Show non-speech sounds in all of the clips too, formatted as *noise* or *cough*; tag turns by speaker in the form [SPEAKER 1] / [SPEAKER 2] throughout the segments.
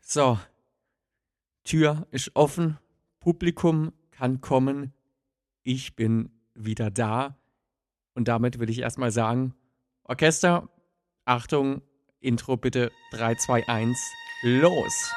[SPEAKER 1] So. Tür ist offen. Publikum kann kommen. Ich bin wieder da. Und damit will ich erstmal sagen: Orchester, Achtung, Intro bitte 3, 2, 1, los!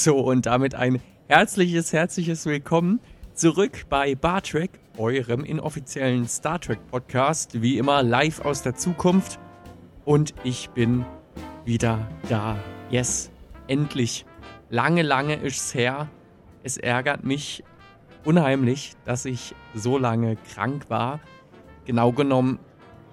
[SPEAKER 1] So, und damit ein herzliches, herzliches Willkommen zurück bei Bar Trek, eurem inoffiziellen Star Trek Podcast. Wie immer live aus der Zukunft. Und ich bin wieder da. Yes, endlich. Lange, lange ist es her. Es ärgert mich unheimlich, dass ich so lange krank war. Genau genommen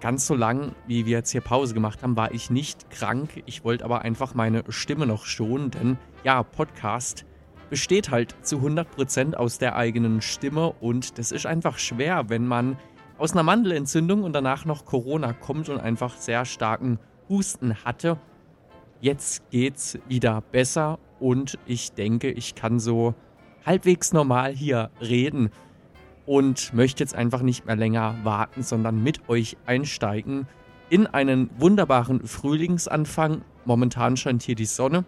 [SPEAKER 1] ganz so lang, wie wir jetzt hier Pause gemacht haben, war ich nicht krank. Ich wollte aber einfach meine Stimme noch schonen, denn ja, Podcast besteht halt zu 100% aus der eigenen Stimme und das ist einfach schwer, wenn man aus einer Mandelentzündung und danach noch Corona kommt und einfach sehr starken Husten hatte. Jetzt geht's wieder besser und ich denke, ich kann so halbwegs normal hier reden und möchte jetzt einfach nicht mehr länger warten, sondern mit euch einsteigen in einen wunderbaren Frühlingsanfang. Momentan scheint hier die Sonne.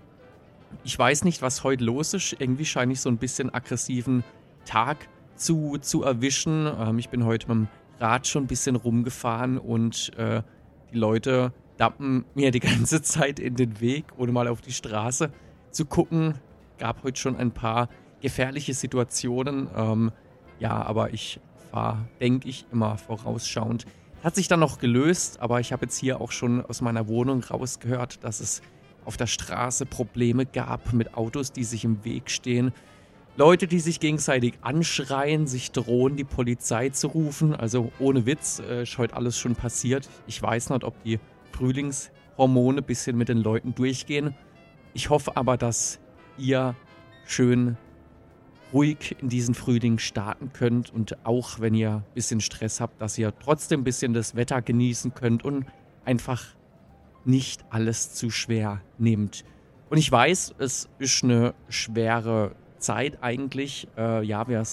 [SPEAKER 1] Ich weiß nicht, was heute los ist. Irgendwie scheine ich so ein bisschen aggressiven Tag zu, zu erwischen. Ähm, ich bin heute mit dem Rad schon ein bisschen rumgefahren und äh, die Leute dappen mir die ganze *laughs* Zeit in den Weg, ohne mal auf die Straße zu gucken. Gab heute schon ein paar gefährliche Situationen. Ähm, ja, aber ich war, denke ich, immer vorausschauend. Hat sich dann noch gelöst, aber ich habe jetzt hier auch schon aus meiner Wohnung rausgehört, dass es auf der Straße Probleme gab mit Autos, die sich im Weg stehen. Leute, die sich gegenseitig anschreien, sich drohen, die Polizei zu rufen. Also ohne Witz, äh, ist heute alles schon passiert. Ich weiß nicht, ob die Frühlingshormone ein bisschen mit den Leuten durchgehen. Ich hoffe aber, dass ihr schön ruhig in diesen Frühling starten könnt und auch wenn ihr ein bisschen Stress habt, dass ihr trotzdem ein bisschen das Wetter genießen könnt und einfach nicht alles zu schwer nehmt. Und ich weiß, es ist eine schwere Zeit eigentlich. Äh, ja, wir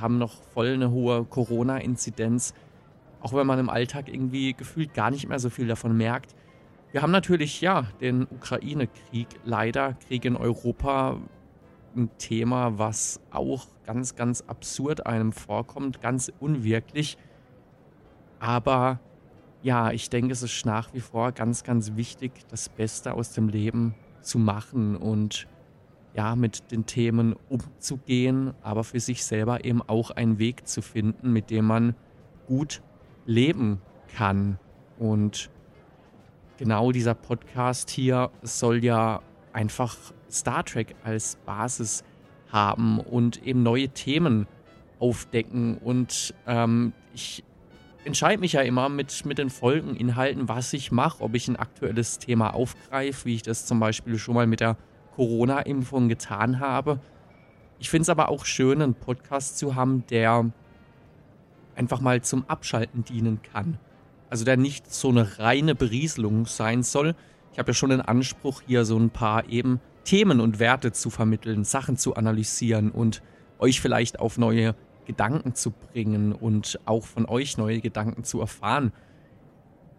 [SPEAKER 1] haben noch voll eine hohe Corona-Inzidenz, auch wenn man im Alltag irgendwie gefühlt gar nicht mehr so viel davon merkt. Wir haben natürlich, ja, den Ukraine-Krieg, leider Krieg in Europa, ein Thema, was auch ganz, ganz absurd einem vorkommt, ganz unwirklich. Aber ja, ich denke, es ist nach wie vor ganz, ganz wichtig, das Beste aus dem Leben zu machen und ja, mit den Themen umzugehen, aber für sich selber eben auch einen Weg zu finden, mit dem man gut leben kann. Und genau dieser Podcast hier soll ja einfach Star Trek als Basis haben und eben neue Themen aufdecken. Und ähm, ich entscheide mich ja immer mit, mit den Folgeninhalten, was ich mache, ob ich ein aktuelles Thema aufgreife, wie ich das zum Beispiel schon mal mit der Corona-Impfung getan habe. Ich finde es aber auch schön, einen Podcast zu haben, der einfach mal zum Abschalten dienen kann. Also der nicht so eine reine Berieselung sein soll, ich habe ja schon den Anspruch, hier so ein paar eben Themen und Werte zu vermitteln, Sachen zu analysieren und euch vielleicht auf neue Gedanken zu bringen und auch von euch neue Gedanken zu erfahren.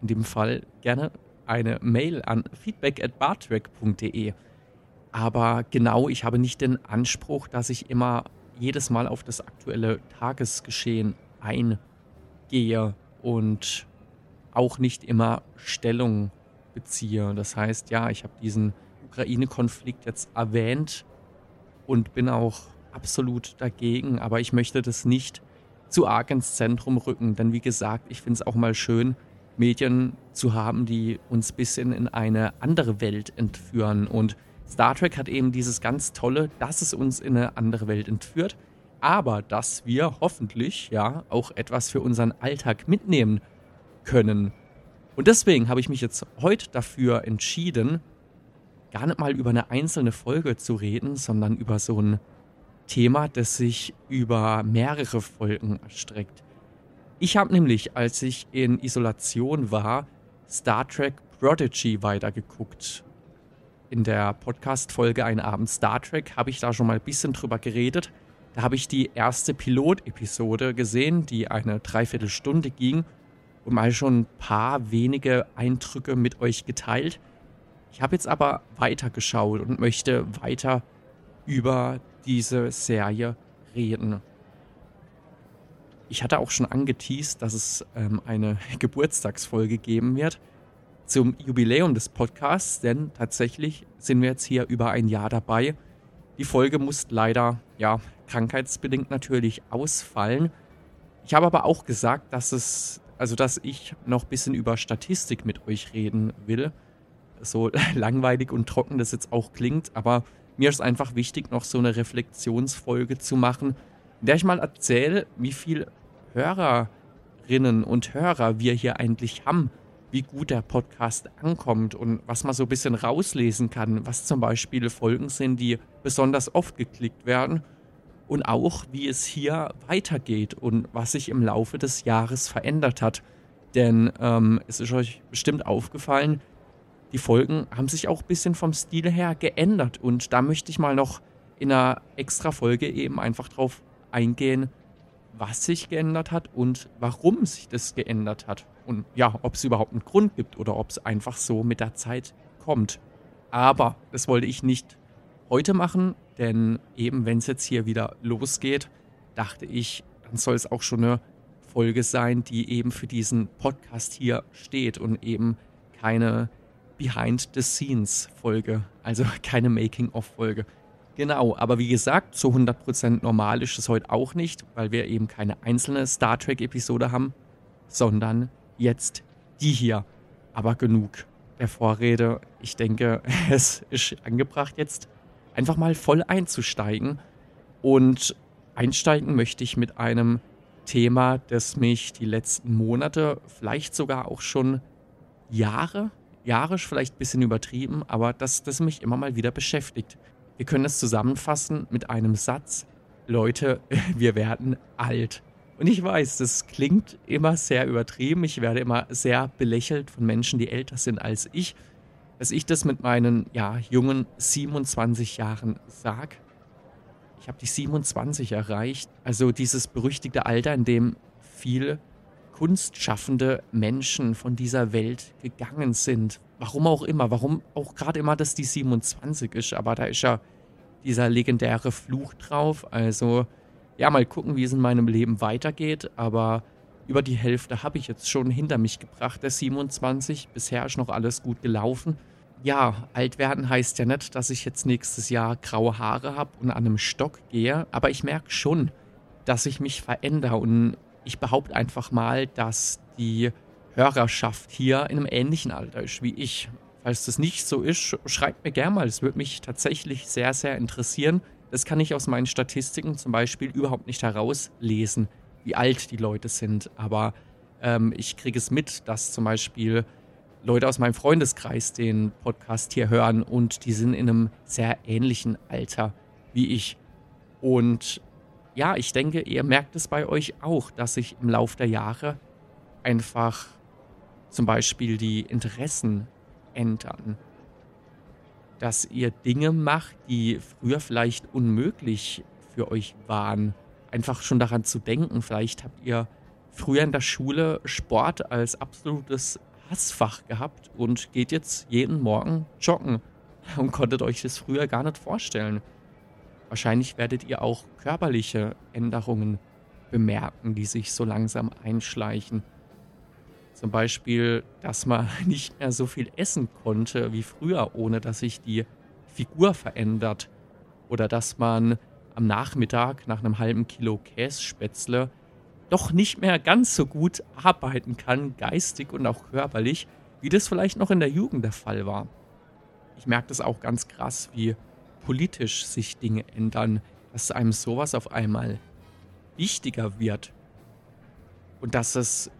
[SPEAKER 1] In dem Fall gerne eine Mail an feedback at bartrack.de. Aber genau, ich habe nicht den Anspruch, dass ich immer jedes Mal auf das aktuelle Tagesgeschehen eingehe und auch nicht immer Stellung beziehe. Das heißt, ja, ich habe diesen Ukraine-Konflikt jetzt erwähnt und bin auch absolut dagegen, aber ich möchte das nicht zu arg ins Zentrum rücken, denn wie gesagt, ich finde es auch mal schön, Medien zu haben, die uns ein bisschen in eine andere Welt entführen. Und Star Trek hat eben dieses ganz tolle, dass es uns in eine andere Welt entführt, aber dass wir hoffentlich ja auch etwas für unseren Alltag mitnehmen können. Und deswegen habe ich mich jetzt heute dafür entschieden, gar nicht mal über eine einzelne Folge zu reden, sondern über so ein Thema, das sich über mehrere Folgen erstreckt. Ich habe nämlich, als ich in Isolation war, Star Trek Prodigy weitergeguckt. In der Podcast-Folge Ein Abend Star Trek habe ich da schon mal ein bisschen drüber geredet. Da habe ich die erste Pilot-Episode gesehen, die eine Dreiviertelstunde ging und mal schon ein paar wenige Eindrücke mit euch geteilt. Ich habe jetzt aber weitergeschaut und möchte weiter über diese Serie reden. Ich hatte auch schon angeteased, dass es ähm, eine *laughs* Geburtstagsfolge geben wird zum Jubiläum des Podcasts, denn tatsächlich sind wir jetzt hier über ein Jahr dabei. Die Folge muss leider, ja, krankheitsbedingt natürlich ausfallen. Ich habe aber auch gesagt, dass es, also dass ich noch ein bisschen über Statistik mit euch reden will so *laughs* langweilig und trocken das jetzt auch klingt, aber mir ist einfach wichtig, noch so eine Reflexionsfolge zu machen, in der ich mal erzähle, wie viele Hörerinnen und Hörer wir hier eigentlich haben, wie gut der Podcast ankommt und was man so ein bisschen rauslesen kann, was zum Beispiel Folgen sind, die besonders oft geklickt werden und auch, wie es hier weitergeht und was sich im Laufe des Jahres verändert hat. Denn ähm, es ist euch bestimmt aufgefallen, die Folgen haben sich auch ein bisschen vom Stil her geändert. Und da möchte ich mal noch in einer extra Folge eben einfach drauf eingehen, was sich geändert hat und warum sich das geändert hat. Und ja, ob es überhaupt einen Grund gibt oder ob es einfach so mit der Zeit kommt. Aber das wollte ich nicht heute machen, denn eben wenn es jetzt hier wieder losgeht, dachte ich, dann soll es auch schon eine Folge sein, die eben für diesen Podcast hier steht und eben keine Behind-the-Scenes-Folge, also *laughs* keine Making-of-Folge. Genau, aber wie gesagt, zu 100% normal ist es heute auch nicht, weil wir eben keine einzelne Star Trek-Episode haben, sondern jetzt die hier. Aber genug der Vorrede. Ich denke, *laughs* es ist angebracht jetzt einfach mal voll einzusteigen. Und einsteigen möchte ich mit einem Thema, das mich die letzten Monate, vielleicht sogar auch schon Jahre jahrisch vielleicht ein bisschen übertrieben, aber das, das mich immer mal wieder beschäftigt. Wir können es zusammenfassen mit einem Satz. Leute, *laughs* wir werden alt. Und ich weiß, das klingt immer sehr übertrieben. Ich werde immer sehr belächelt von Menschen, die älter sind als ich. Dass ich das mit meinen ja, jungen 27 Jahren sage. Ich habe die 27 erreicht. Also dieses berüchtigte Alter, in dem viel kunstschaffende Menschen von dieser Welt gegangen sind. Warum auch immer, warum auch gerade immer das die 27 ist, aber da ist ja dieser legendäre Fluch drauf. Also ja, mal gucken, wie es in meinem Leben weitergeht, aber über die Hälfte habe ich jetzt schon hinter mich gebracht, der 27. Bisher ist noch alles gut gelaufen. Ja, alt werden heißt ja nicht, dass ich jetzt nächstes Jahr graue Haare habe und an einem Stock gehe, aber ich merke schon, dass ich mich verändere und ich behaupte einfach mal, dass die Hörerschaft hier in einem ähnlichen Alter ist wie ich. Falls das nicht so ist, schreibt mir gerne mal. Das würde mich tatsächlich sehr, sehr interessieren. Das kann ich aus meinen Statistiken zum Beispiel überhaupt nicht herauslesen, wie alt die Leute sind. Aber ähm, ich kriege es mit, dass zum Beispiel Leute aus meinem Freundeskreis den Podcast hier hören und die sind in einem sehr ähnlichen Alter wie ich. Und ja, ich denke, ihr merkt es bei euch auch, dass sich im Laufe der Jahre einfach zum Beispiel die Interessen ändern. Dass ihr Dinge macht, die früher vielleicht unmöglich für euch waren. Einfach schon daran zu denken, vielleicht habt ihr früher in der Schule Sport als absolutes Hassfach gehabt und geht jetzt jeden Morgen joggen *laughs* und konntet euch das früher gar nicht vorstellen. Wahrscheinlich werdet ihr auch körperliche Änderungen bemerken, die sich so langsam einschleichen. Zum Beispiel, dass man *laughs* nicht mehr so viel essen konnte wie früher, ohne dass sich die Figur verändert. Oder dass man am Nachmittag nach einem halben Kilo Kässpätzle doch nicht mehr ganz so gut arbeiten kann, geistig und auch körperlich, wie das vielleicht noch in der Jugend der Fall war. Ich merke das auch ganz krass, wie politisch sich Dinge ändern, dass einem sowas auf einmal wichtiger wird. Und dass es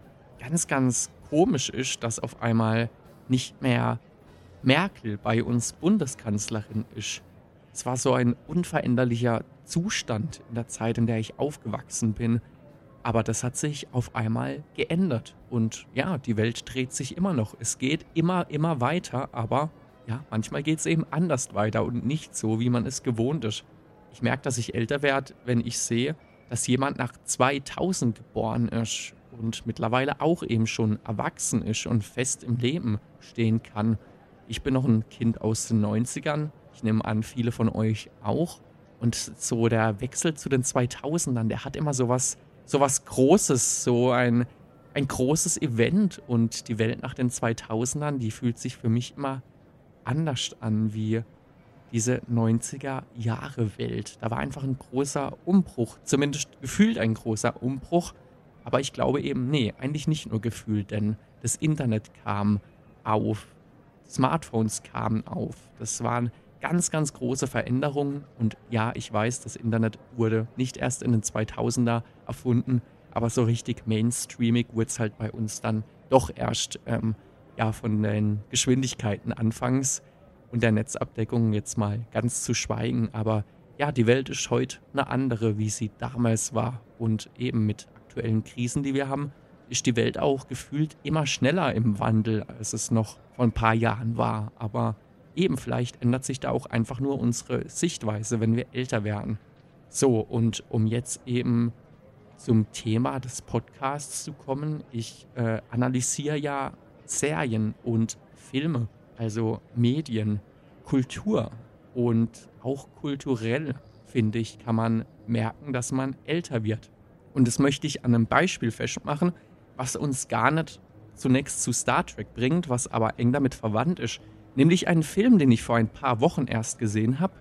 [SPEAKER 1] ganz, ganz komisch ist, dass auf einmal nicht mehr Merkel bei uns Bundeskanzlerin ist. Es war so ein unveränderlicher Zustand in der Zeit, in der ich aufgewachsen bin. Aber das hat sich auf einmal geändert. Und ja, die Welt dreht sich immer noch. Es geht immer, immer weiter, aber ja, manchmal geht es eben anders weiter und nicht so, wie man es gewohnt ist. Ich merke, dass ich älter werde, wenn ich sehe, dass jemand nach 2000 geboren ist und mittlerweile auch eben schon erwachsen ist und fest im Leben stehen kann. Ich bin noch ein Kind aus den 90ern. Ich nehme an, viele von euch auch. Und so der Wechsel zu den 2000ern, der hat immer sowas, sowas Großes, so ein, ein großes Event. Und die Welt nach den 2000ern, die fühlt sich für mich immer anders an wie diese 90er Jahre Welt. Da war einfach ein großer Umbruch, zumindest gefühlt ein großer Umbruch. Aber ich glaube eben, nee, eigentlich nicht nur gefühlt, denn das Internet kam auf, Smartphones kamen auf. Das waren ganz, ganz große Veränderungen. Und ja, ich weiß, das Internet wurde nicht erst in den 2000er erfunden, aber so richtig mainstreamig wurde es halt bei uns dann doch erst ähm, ja, von den Geschwindigkeiten anfangs und der Netzabdeckung jetzt mal ganz zu schweigen. Aber ja, die Welt ist heute eine andere, wie sie damals war. Und eben mit aktuellen Krisen, die wir haben, ist die Welt auch gefühlt immer schneller im Wandel, als es noch vor ein paar Jahren war. Aber eben vielleicht ändert sich da auch einfach nur unsere Sichtweise, wenn wir älter werden. So, und um jetzt eben zum Thema des Podcasts zu kommen, ich äh, analysiere ja Serien und Filme, also Medien, Kultur und auch kulturell, finde ich, kann man merken, dass man älter wird. Und das möchte ich an einem Beispiel festmachen, was uns gar nicht zunächst zu Star Trek bringt, was aber eng damit verwandt ist. Nämlich einen Film, den ich vor ein paar Wochen erst gesehen habe.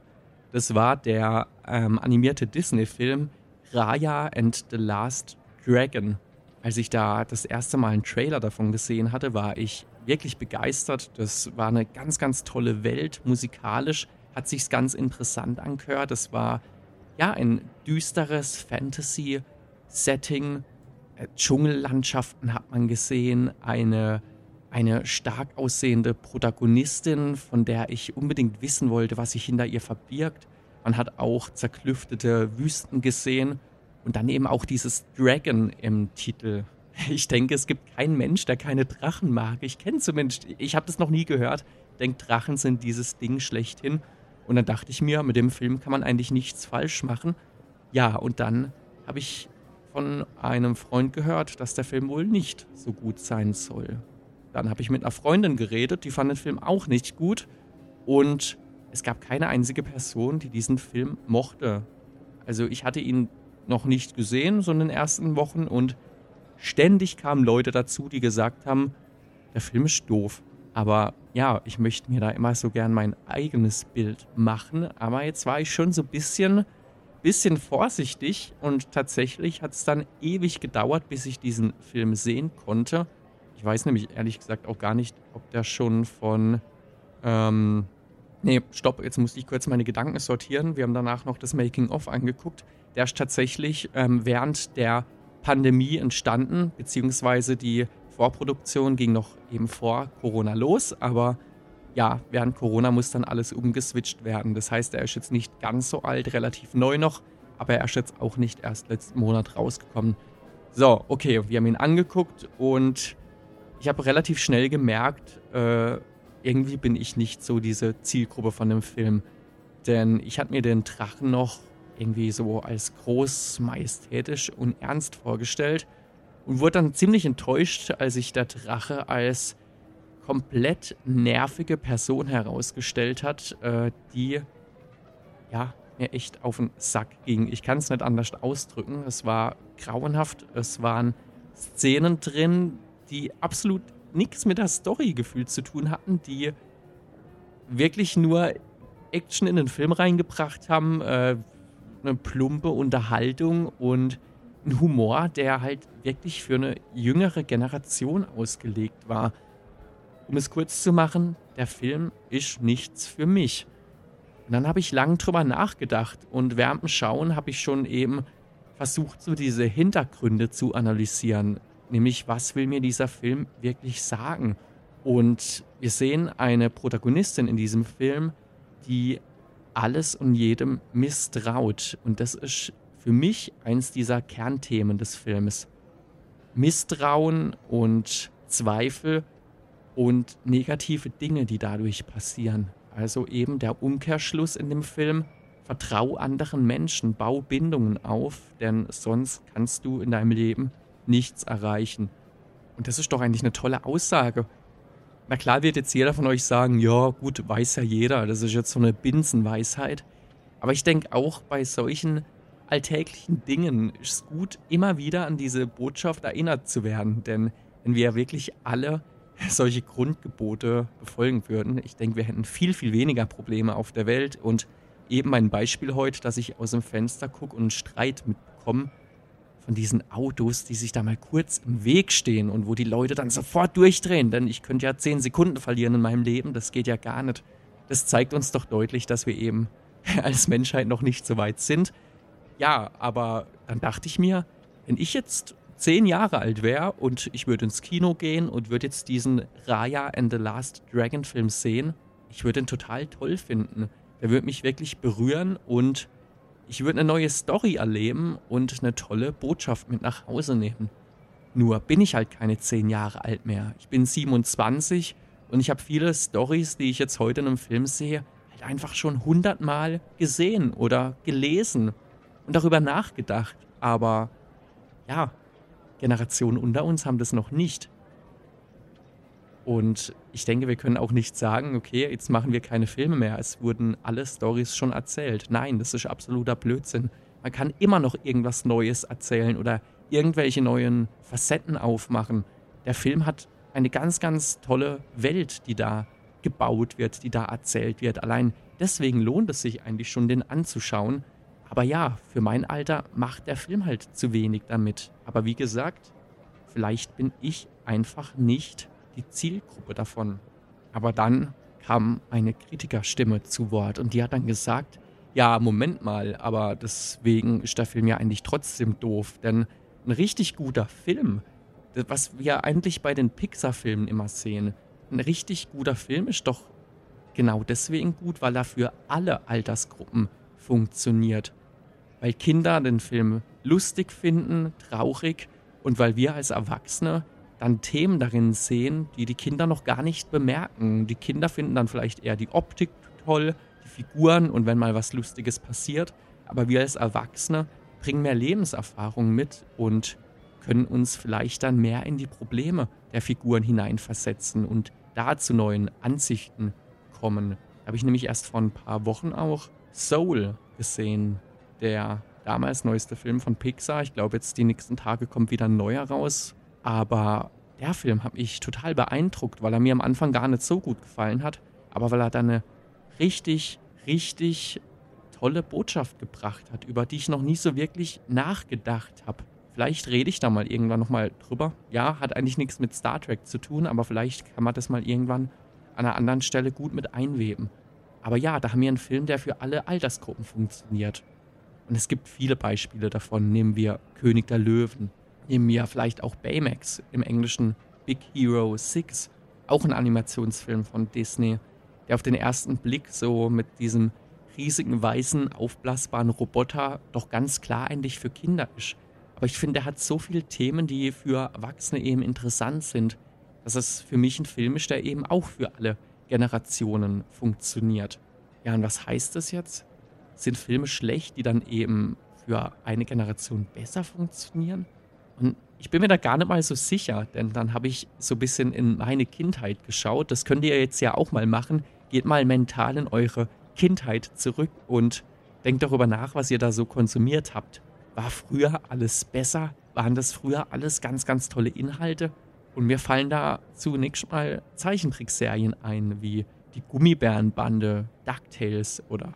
[SPEAKER 1] Das war der ähm, animierte Disney-Film Raya and the Last Dragon. Als ich da das erste Mal einen Trailer davon gesehen hatte, war ich wirklich begeistert. Das war eine ganz, ganz tolle Welt. Musikalisch hat sich's ganz interessant angehört. Das war ja ein düsteres Fantasy Setting, äh, Dschungellandschaften hat man gesehen, eine, eine stark aussehende Protagonistin, von der ich unbedingt wissen wollte, was sich hinter ihr verbirgt. Man hat auch zerklüftete Wüsten gesehen und dann eben auch dieses Dragon im Titel. Ich denke, es gibt keinen Mensch, der keine Drachen mag. Ich kenne zumindest, ich habe das noch nie gehört. Ich denke, Drachen sind dieses Ding schlechthin. Und dann dachte ich mir, mit dem Film kann man eigentlich nichts falsch machen. Ja, und dann habe ich von einem Freund gehört, dass der Film wohl nicht so gut sein soll. Dann habe ich mit einer Freundin geredet, die fand den Film auch nicht gut. Und es gab keine einzige Person, die diesen Film mochte. Also ich hatte ihn noch nicht gesehen, so in den ersten Wochen. Und ständig kamen Leute dazu, die gesagt haben, der Film ist doof. Aber ja, ich möchte mir da immer so gern mein eigenes Bild machen. Aber jetzt war ich schon so ein bisschen bisschen vorsichtig und tatsächlich hat es dann ewig gedauert, bis ich diesen Film sehen konnte. Ich weiß nämlich ehrlich gesagt auch gar nicht, ob der schon von. Ähm, nee, stopp, jetzt muss ich kurz meine Gedanken sortieren. Wir haben danach noch das Making-of angeguckt. Der ist tatsächlich ähm, während der Pandemie entstanden, beziehungsweise die Vorproduktion ging noch eben vor Corona los, aber ja, während Corona muss dann alles umgeswitcht werden. Das heißt, er ist jetzt nicht ganz so alt, relativ neu noch, aber er ist jetzt auch nicht erst letzten Monat rausgekommen. So, okay, wir haben ihn angeguckt und ich habe relativ schnell gemerkt, äh, irgendwie bin ich nicht so diese Zielgruppe von dem Film. Denn ich hatte mir den Drachen noch irgendwie so als groß, majestätisch und ernst vorgestellt und wurde dann ziemlich enttäuscht, als sich der Drache als komplett nervige Person herausgestellt hat, äh, die ja mir echt auf den Sack ging. Ich kann es nicht anders ausdrücken. Es war grauenhaft. Es waren Szenen drin, die absolut nichts mit der Story gefühlt zu tun hatten, die wirklich nur Action in den Film reingebracht haben, äh, eine plumpe Unterhaltung und ein Humor, der halt wirklich für eine jüngere Generation ausgelegt war. Um es kurz zu machen, der Film ist nichts für mich. Und dann habe ich lang drüber nachgedacht und während dem Schauen habe ich schon eben versucht, so diese Hintergründe zu analysieren. Nämlich, was will mir dieser Film wirklich sagen? Und wir sehen eine Protagonistin in diesem Film, die alles und jedem misstraut. Und das ist für mich eins dieser Kernthemen des Films. Misstrauen und Zweifel und negative Dinge, die dadurch passieren. Also eben der Umkehrschluss in dem Film, vertrau anderen Menschen, bau Bindungen auf, denn sonst kannst du in deinem Leben nichts erreichen. Und das ist doch eigentlich eine tolle Aussage. Na klar wird jetzt jeder von euch sagen, ja gut, weiß ja jeder, das ist jetzt so eine Binsenweisheit. Aber ich denke auch bei solchen alltäglichen Dingen ist es gut, immer wieder an diese Botschaft erinnert zu werden. Denn wenn wir wirklich alle solche Grundgebote befolgen würden, ich denke, wir hätten viel, viel weniger Probleme auf der Welt. Und eben mein Beispiel heute, dass ich aus dem Fenster gucke und einen Streit mitbekomme von diesen Autos, die sich da mal kurz im Weg stehen und wo die Leute dann sofort durchdrehen. Denn ich könnte ja zehn Sekunden verlieren in meinem Leben, das geht ja gar nicht. Das zeigt uns doch deutlich, dass wir eben *laughs* als Menschheit noch nicht so weit sind. Ja, aber dann dachte ich mir, wenn ich jetzt zehn Jahre alt wäre und ich würde ins Kino gehen und würde jetzt diesen Raya and the Last Dragon Film sehen, ich würde ihn total toll finden. Der würde mich wirklich berühren und ich würde eine neue Story erleben und eine tolle Botschaft mit nach Hause nehmen. Nur bin ich halt keine zehn Jahre alt mehr. Ich bin 27 und ich habe viele Stories, die ich jetzt heute in einem Film sehe, halt einfach schon hundertmal gesehen oder gelesen und darüber nachgedacht. Aber ja, Generationen unter uns haben das noch nicht. Und ich denke, wir können auch nicht sagen, okay, jetzt machen wir keine Filme mehr. Es wurden alle Stories schon erzählt. Nein, das ist absoluter Blödsinn. Man kann immer noch irgendwas Neues erzählen oder irgendwelche neuen Facetten aufmachen. Der Film hat eine ganz, ganz tolle Welt, die da gebaut wird, die da erzählt wird. Allein deswegen lohnt es sich eigentlich schon, den anzuschauen. Aber ja, für mein Alter macht der Film halt zu wenig damit. Aber wie gesagt, vielleicht bin ich einfach nicht die Zielgruppe davon. Aber dann kam eine Kritikerstimme zu Wort und die hat dann gesagt, ja, Moment mal, aber deswegen ist der Film ja eigentlich trotzdem doof, denn ein richtig guter Film, was wir eigentlich bei den Pixar-Filmen immer sehen, ein richtig guter Film ist doch genau deswegen gut, weil er für alle Altersgruppen funktioniert. Weil Kinder den Film lustig finden, traurig und weil wir als Erwachsene dann Themen darin sehen, die die Kinder noch gar nicht bemerken. Die Kinder finden dann vielleicht eher die Optik toll, die Figuren und wenn mal was Lustiges passiert. Aber wir als Erwachsene bringen mehr Lebenserfahrung mit und können uns vielleicht dann mehr in die Probleme der Figuren hineinversetzen und da zu neuen Ansichten kommen. Da habe ich nämlich erst vor ein paar Wochen auch Soul gesehen, der damals neueste Film von Pixar. Ich glaube, jetzt die nächsten Tage kommt wieder ein neuer raus. Aber der Film hat mich total beeindruckt, weil er mir am Anfang gar nicht so gut gefallen hat, aber weil er dann eine richtig, richtig tolle Botschaft gebracht hat, über die ich noch nie so wirklich nachgedacht habe. Vielleicht rede ich da mal irgendwann nochmal drüber. Ja, hat eigentlich nichts mit Star Trek zu tun, aber vielleicht kann man das mal irgendwann an einer anderen Stelle gut mit einweben. Aber ja, da haben wir einen Film, der für alle Altersgruppen funktioniert. Und es gibt viele Beispiele davon. Nehmen wir König der Löwen, nehmen wir vielleicht auch Baymax im Englischen Big Hero 6, auch ein Animationsfilm von Disney, der auf den ersten Blick so mit diesem riesigen weißen aufblasbaren Roboter doch ganz klar eigentlich für Kinder ist. Aber ich finde, er hat so viele Themen, die für Erwachsene eben interessant sind, dass es für mich ein Film ist, der eben auch für alle Generationen funktioniert. Ja, und was heißt das jetzt? Sind Filme schlecht, die dann eben für eine Generation besser funktionieren? Und ich bin mir da gar nicht mal so sicher, denn dann habe ich so ein bisschen in meine Kindheit geschaut. Das könnt ihr jetzt ja auch mal machen. Geht mal mental in eure Kindheit zurück und denkt darüber nach, was ihr da so konsumiert habt. War früher alles besser? Waren das früher alles ganz, ganz tolle Inhalte? Und mir fallen da zunächst mal Zeichentrickserien ein, wie die Gummibärenbande, DuckTales oder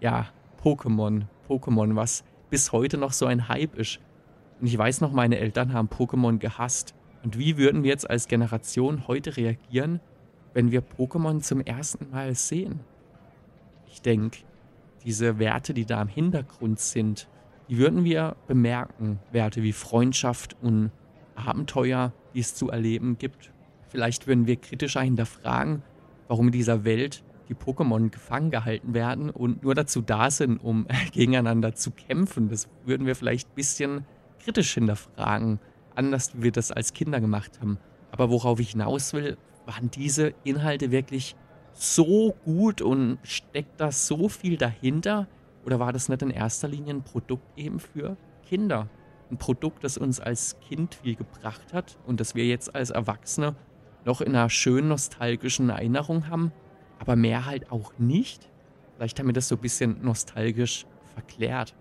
[SPEAKER 1] ja, Pokémon. Pokémon, was bis heute noch so ein Hype ist. Und ich weiß noch, meine Eltern haben Pokémon gehasst. Und wie würden wir jetzt als Generation heute reagieren, wenn wir Pokémon zum ersten Mal sehen? Ich denke, diese Werte, die da im Hintergrund sind, die würden wir bemerken. Werte wie Freundschaft und Abenteuer, die es zu erleben gibt. Vielleicht würden wir kritischer hinterfragen, warum in dieser Welt die Pokémon gefangen gehalten werden und nur dazu da sind, um *laughs* gegeneinander zu kämpfen. Das würden wir vielleicht ein bisschen kritisch hinterfragen, anders wie wir das als Kinder gemacht haben. Aber worauf ich hinaus will, waren diese Inhalte wirklich so gut und steckt da so viel dahinter? Oder war das nicht in erster Linie ein Produkt eben für Kinder? Ein Produkt, das uns als Kind viel gebracht hat und das wir jetzt als Erwachsene noch in einer schönen nostalgischen Erinnerung haben, aber mehr halt auch nicht. Vielleicht haben wir das so ein bisschen nostalgisch verklärt.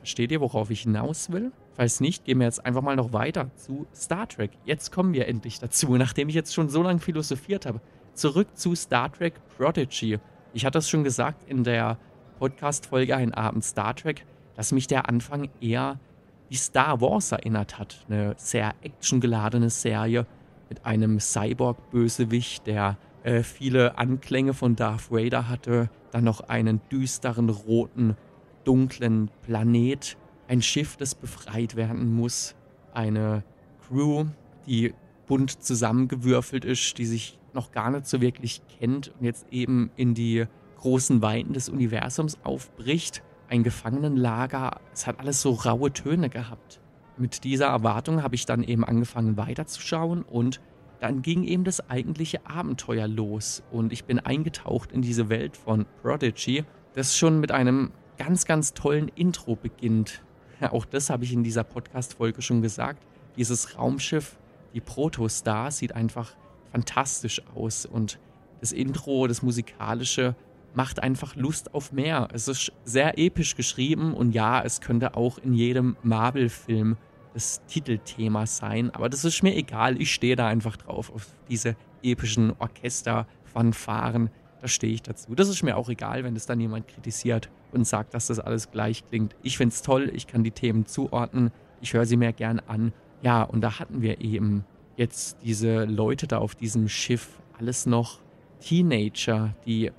[SPEAKER 1] Versteht ihr, worauf ich hinaus will? Falls nicht, gehen wir jetzt einfach mal noch weiter zu Star Trek. Jetzt kommen wir endlich dazu, *laughs* nachdem ich jetzt schon so lange philosophiert habe. Zurück zu Star Trek Prodigy. Ich hatte es schon gesagt in der Podcast-Folge Ein Abend Star Trek, dass mich der Anfang eher wie Star Wars erinnert hat. Eine sehr actiongeladene Serie mit einem Cyborg-Bösewicht, der äh, viele Anklänge von Darth Vader hatte. Dann noch einen düsteren, roten, dunklen Planet. Ein Schiff, das befreit werden muss. Eine Crew, die bunt zusammengewürfelt ist, die sich noch gar nicht so wirklich kennt und jetzt eben in die großen Weiten des Universums aufbricht ein Gefangenenlager. Es hat alles so raue Töne gehabt. Mit dieser Erwartung habe ich dann eben angefangen weiterzuschauen und dann ging eben das eigentliche Abenteuer los und ich bin eingetaucht in diese Welt von Prodigy, das schon mit einem ganz, ganz tollen Intro beginnt. Auch das habe ich in dieser Podcast-Folge schon gesagt. Dieses Raumschiff, die Protostar, sieht einfach fantastisch aus und das Intro, das musikalische, macht einfach Lust auf mehr. Es ist sehr episch geschrieben und ja, es könnte auch in jedem Marvel-Film das Titelthema sein, aber das ist mir egal. Ich stehe da einfach drauf, auf diese epischen Orchester-Fanfaren. Da stehe ich dazu. Das ist mir auch egal, wenn das dann jemand kritisiert und sagt, dass das alles gleich klingt. Ich finde es toll, ich kann die Themen zuordnen, ich höre sie mir gern an. Ja, und da hatten wir eben jetzt diese Leute da auf diesem Schiff, alles noch Teenager, die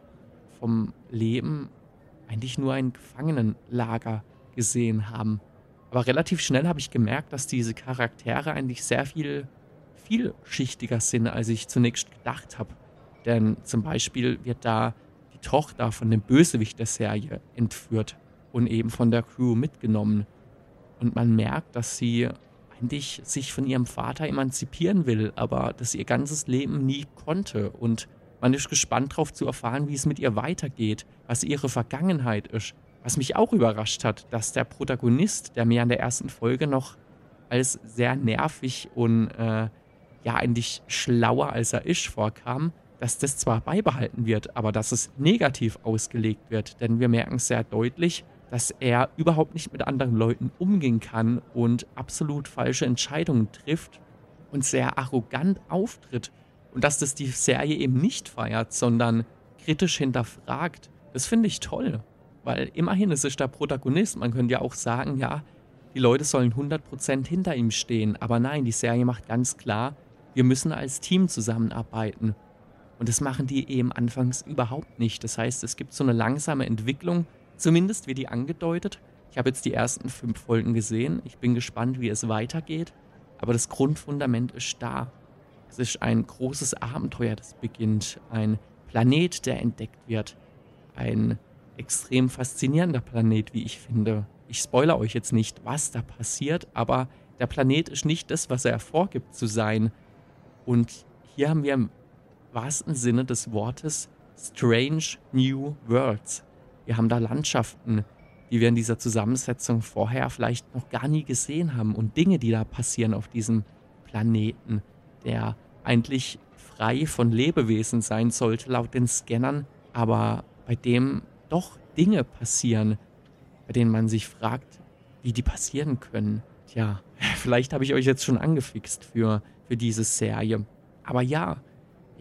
[SPEAKER 1] vom Leben eigentlich nur ein Gefangenenlager gesehen haben. Aber relativ schnell habe ich gemerkt, dass diese Charaktere eigentlich sehr viel vielschichtiger sind, als ich zunächst gedacht habe. Denn zum Beispiel wird da Tochter von dem Bösewicht der Serie entführt und eben von der Crew mitgenommen. Und man merkt, dass sie eigentlich sich von ihrem Vater emanzipieren will, aber das ihr ganzes Leben nie konnte und man ist gespannt darauf zu erfahren, wie es mit ihr weitergeht, was ihre Vergangenheit ist. Was mich auch überrascht hat, dass der Protagonist, der mir an der ersten Folge noch als sehr nervig und äh, ja eigentlich schlauer als er ist vorkam, dass das zwar beibehalten wird, aber dass es negativ ausgelegt wird. Denn wir merken sehr deutlich, dass er überhaupt nicht mit anderen Leuten umgehen kann und absolut falsche Entscheidungen trifft und sehr arrogant auftritt und dass das die Serie eben nicht feiert, sondern kritisch hinterfragt. Das finde ich toll, weil immerhin ist es der Protagonist. Man könnte ja auch sagen, ja, die Leute sollen 100% hinter ihm stehen. Aber nein, die Serie macht ganz klar, wir müssen als Team zusammenarbeiten. Und das machen die eben anfangs überhaupt nicht. Das heißt, es gibt so eine langsame Entwicklung, zumindest wie die angedeutet. Ich habe jetzt die ersten fünf Folgen gesehen. Ich bin gespannt, wie es weitergeht. Aber das Grundfundament ist da. Es ist ein großes Abenteuer, das beginnt. Ein Planet, der entdeckt wird. Ein extrem faszinierender Planet, wie ich finde. Ich spoilere euch jetzt nicht, was da passiert, aber der Planet ist nicht das, was er vorgibt zu sein. Und hier haben wir wahrsten Sinne des Wortes Strange New Worlds. Wir haben da Landschaften, die wir in dieser Zusammensetzung vorher vielleicht noch gar nie gesehen haben und Dinge, die da passieren auf diesem Planeten der eigentlich frei von Lebewesen sein sollte, laut den Scannern, aber bei dem doch Dinge passieren, bei denen man sich fragt, wie die passieren können. Tja, *laughs* vielleicht habe ich euch jetzt schon angefixt für, für diese Serie. Aber ja,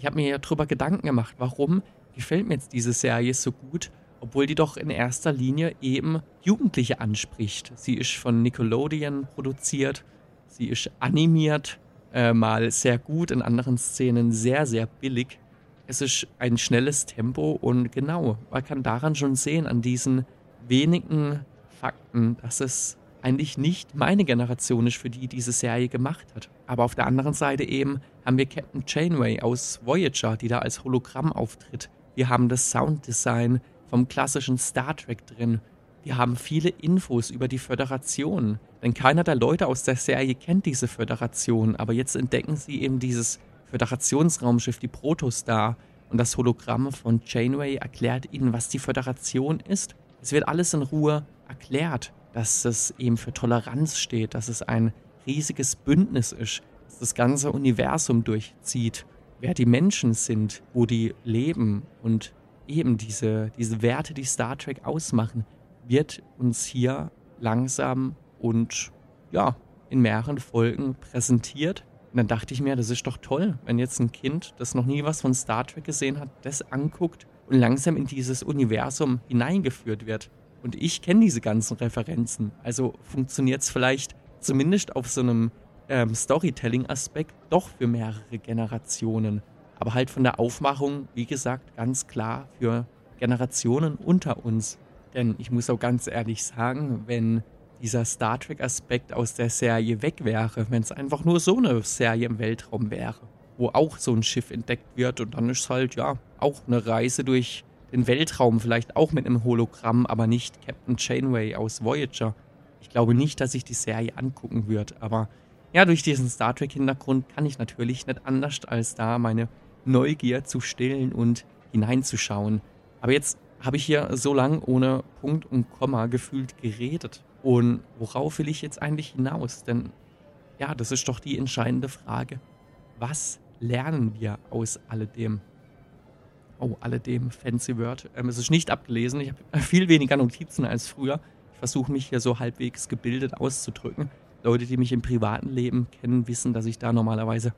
[SPEAKER 1] ich habe mir ja drüber Gedanken gemacht, warum gefällt mir jetzt diese Serie so gut, obwohl die doch in erster Linie eben Jugendliche anspricht. Sie ist von Nickelodeon produziert, sie ist animiert äh, mal sehr gut, in anderen Szenen sehr, sehr billig. Es ist ein schnelles Tempo und genau, man kann daran schon sehen, an diesen wenigen Fakten, dass es eigentlich nicht meine Generation ist, für die diese Serie gemacht hat. Aber auf der anderen Seite eben haben wir Captain Janeway aus Voyager, die da als Hologramm auftritt. Wir haben das Sounddesign vom klassischen Star Trek drin. Wir haben viele Infos über die Föderation, denn keiner der Leute aus der Serie kennt diese Föderation, aber jetzt entdecken sie eben dieses Föderationsraumschiff, die Protostar, und das Hologramm von Janeway erklärt ihnen, was die Föderation ist. Es wird alles in Ruhe erklärt, dass es eben für Toleranz steht, dass es ein riesiges Bündnis ist, das das ganze Universum durchzieht, wer die Menschen sind, wo die leben und eben diese, diese Werte, die Star Trek ausmachen, wird uns hier langsam und ja, in mehreren Folgen präsentiert. Und dann dachte ich mir, das ist doch toll, wenn jetzt ein Kind, das noch nie was von Star Trek gesehen hat, das anguckt und langsam in dieses Universum hineingeführt wird. Und ich kenne diese ganzen Referenzen. Also funktioniert es vielleicht zumindest auf so einem ähm, Storytelling-Aspekt doch für mehrere Generationen. Aber halt von der Aufmachung, wie gesagt, ganz klar für Generationen unter uns. Denn ich muss auch ganz ehrlich sagen, wenn dieser Star Trek-Aspekt aus der Serie weg wäre, wenn es einfach nur so eine Serie im Weltraum wäre, wo auch so ein Schiff entdeckt wird und dann ist halt, ja, auch eine Reise durch den Weltraum, vielleicht auch mit einem Hologramm, aber nicht Captain Janeway aus Voyager. Ich glaube nicht, dass ich die Serie angucken würde, aber ja, durch diesen Star Trek-Hintergrund kann ich natürlich nicht anders, als da meine Neugier zu stillen und hineinzuschauen. Aber jetzt habe ich hier so lang ohne Punkt und Komma gefühlt geredet. Und worauf will ich jetzt eigentlich hinaus? Denn ja, das ist doch die entscheidende Frage. Was lernen wir aus alledem? Oh, alledem, fancy Word. Ähm, es ist nicht abgelesen. Ich habe *laughs* viel weniger Notizen als früher. Ich versuche mich hier so halbwegs gebildet auszudrücken. Leute, die mich im privaten Leben kennen, wissen, dass ich da normalerweise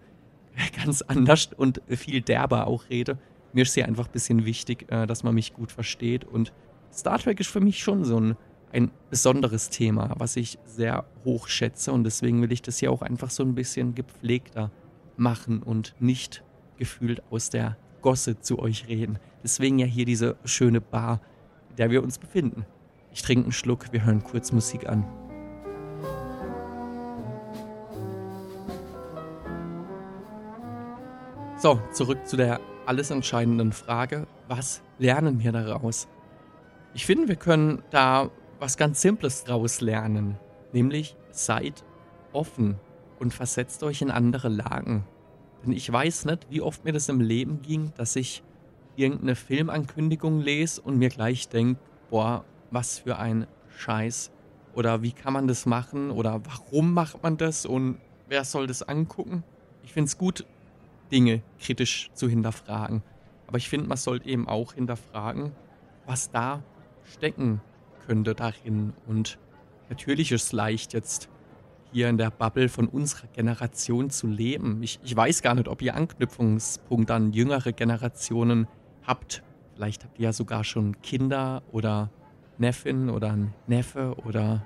[SPEAKER 1] *laughs* ganz anders und viel derber auch rede. Mir ist hier einfach ein bisschen wichtig, äh, dass man mich gut versteht. Und Star Trek ist für mich schon so ein, ein besonderes Thema, was ich sehr hoch schätze. Und deswegen will ich das hier auch einfach so ein bisschen gepflegter machen und nicht gefühlt aus der Gosse zu euch reden. Deswegen ja hier diese schöne Bar, in der wir uns befinden. Ich trinke einen Schluck, wir hören kurz Musik an. So, zurück zu der alles entscheidenden Frage, was lernen wir daraus? Ich finde, wir können da was ganz Simples draus lernen, nämlich seid offen und versetzt euch in andere Lagen. Denn ich weiß nicht, wie oft mir das im Leben ging, dass ich irgendeine Filmankündigung lese und mir gleich denke, boah, was für ein Scheiß. Oder wie kann man das machen? Oder warum macht man das? Und wer soll das angucken? Ich finde es gut, Dinge kritisch zu hinterfragen. Aber ich finde, man sollte eben auch hinterfragen, was da stecken könnte darin. Und natürlich ist es leicht, jetzt hier in der Bubble von unserer Generation zu leben. Ich, ich weiß gar nicht, ob ihr Anknüpfungspunkte an jüngere Generationen habt. Vielleicht habt ihr ja sogar schon Kinder oder Neffin oder ein Neffe oder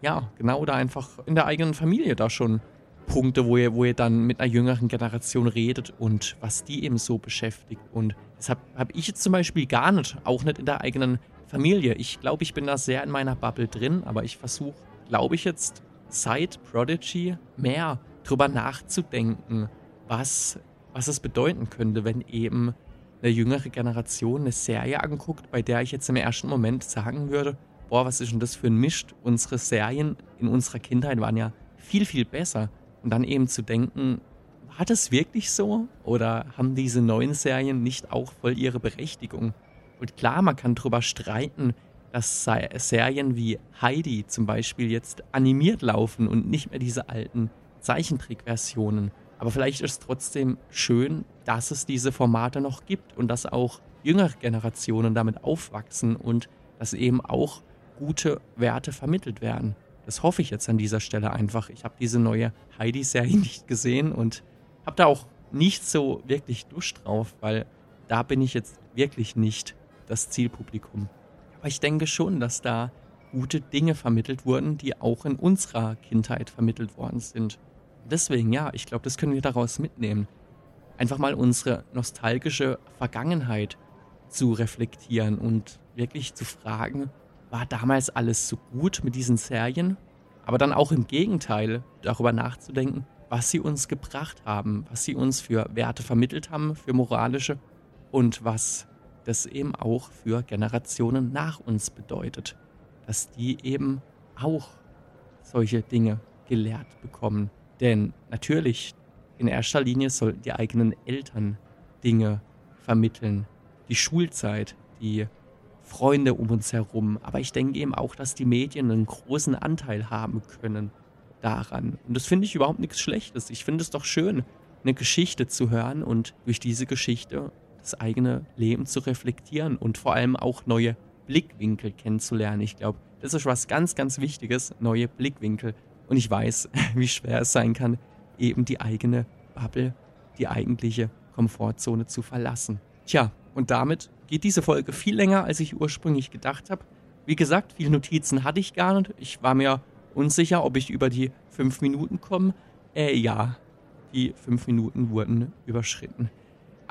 [SPEAKER 1] ja, genau, oder einfach in der eigenen Familie da schon Punkte, wo ihr, wo ihr dann mit einer jüngeren Generation redet und was die eben so beschäftigt. Und das habe hab ich jetzt zum Beispiel gar nicht, auch nicht in der eigenen Familie. Ich glaube, ich bin da sehr in meiner Bubble drin, aber ich versuche, glaube ich, jetzt seit Prodigy mehr drüber nachzudenken, was, was es bedeuten könnte, wenn eben eine jüngere Generation eine Serie anguckt, bei der ich jetzt im ersten Moment sagen würde, boah, was ist denn das für ein Mist? Unsere Serien in unserer Kindheit waren ja viel, viel besser. Und dann eben zu denken, war das wirklich so? Oder haben diese neuen Serien nicht auch voll ihre Berechtigung? Und klar, man kann darüber streiten, dass Serien wie Heidi zum Beispiel jetzt animiert laufen und nicht mehr diese alten Zeichentrickversionen. Aber vielleicht ist es trotzdem schön, dass es diese Formate noch gibt und dass auch jüngere Generationen damit aufwachsen und dass eben auch gute Werte vermittelt werden. Das hoffe ich jetzt an dieser Stelle einfach. Ich habe diese neue Heidi-Serie *laughs* nicht gesehen und habe da auch nicht so wirklich Lust drauf, weil da bin ich jetzt wirklich nicht das Zielpublikum. Aber ich denke schon, dass da gute Dinge vermittelt wurden, die auch in unserer Kindheit vermittelt worden sind. Deswegen, ja, ich glaube, das können wir daraus mitnehmen. Einfach mal unsere nostalgische Vergangenheit zu reflektieren und wirklich zu fragen, war damals alles so gut mit diesen Serien, aber dann auch im Gegenteil darüber nachzudenken, was sie uns gebracht haben, was sie uns für Werte vermittelt haben, für moralische und was das eben auch für Generationen nach uns bedeutet, dass die eben auch solche Dinge gelehrt bekommen. Denn natürlich, in erster Linie sollten die eigenen Eltern Dinge vermitteln. Die Schulzeit, die Freunde um uns herum. Aber ich denke eben auch, dass die Medien einen großen Anteil haben können daran. Und das finde ich überhaupt nichts Schlechtes. Ich finde es doch schön, eine Geschichte zu hören und durch diese Geschichte das eigene Leben zu reflektieren und vor allem auch neue Blickwinkel kennenzulernen. Ich glaube, das ist was ganz, ganz Wichtiges, neue Blickwinkel. Und ich weiß, *laughs* wie schwer es sein kann, eben die eigene Bubble, die eigentliche Komfortzone zu verlassen. Tja, und damit geht diese Folge viel länger, als ich ursprünglich gedacht habe. Wie gesagt, viele Notizen hatte ich gar nicht. Ich war mir unsicher, ob ich über die fünf Minuten komme. Äh, ja, die fünf Minuten wurden überschritten.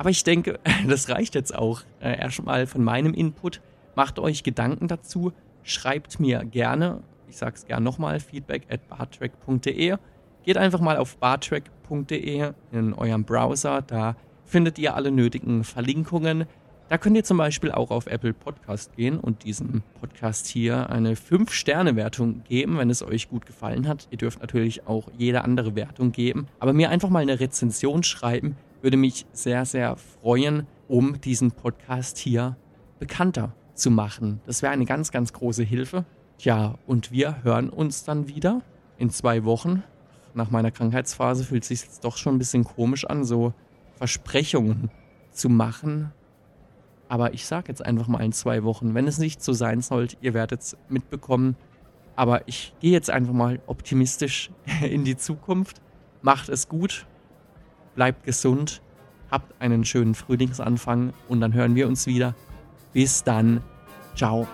[SPEAKER 1] Aber ich denke, *laughs* das reicht jetzt auch äh, erstmal von meinem Input. Macht euch Gedanken dazu. Schreibt mir gerne, ich sage es gerne nochmal, feedback at bartrack.de. Geht einfach mal auf bartrack.de in eurem Browser. Da findet ihr alle nötigen Verlinkungen. Da könnt ihr zum Beispiel auch auf Apple Podcast gehen und diesem Podcast hier eine 5-Sterne-Wertung geben, wenn es euch gut gefallen hat. Ihr dürft natürlich auch jede andere Wertung geben, aber mir einfach mal eine Rezension schreiben, würde mich sehr, sehr freuen, um diesen Podcast hier bekannter zu machen. Das wäre eine ganz, ganz große Hilfe. Tja, und wir hören uns dann wieder in zwei Wochen. Nach meiner Krankheitsphase fühlt es sich jetzt doch schon ein bisschen komisch an, so Versprechungen zu machen aber ich sage jetzt einfach mal in zwei Wochen, wenn es nicht so sein sollte, ihr werdet es mitbekommen. Aber ich gehe jetzt einfach mal optimistisch *laughs* in die Zukunft. Macht es gut, bleibt gesund, habt einen schönen Frühlingsanfang und dann hören wir uns wieder. Bis dann. Ciao.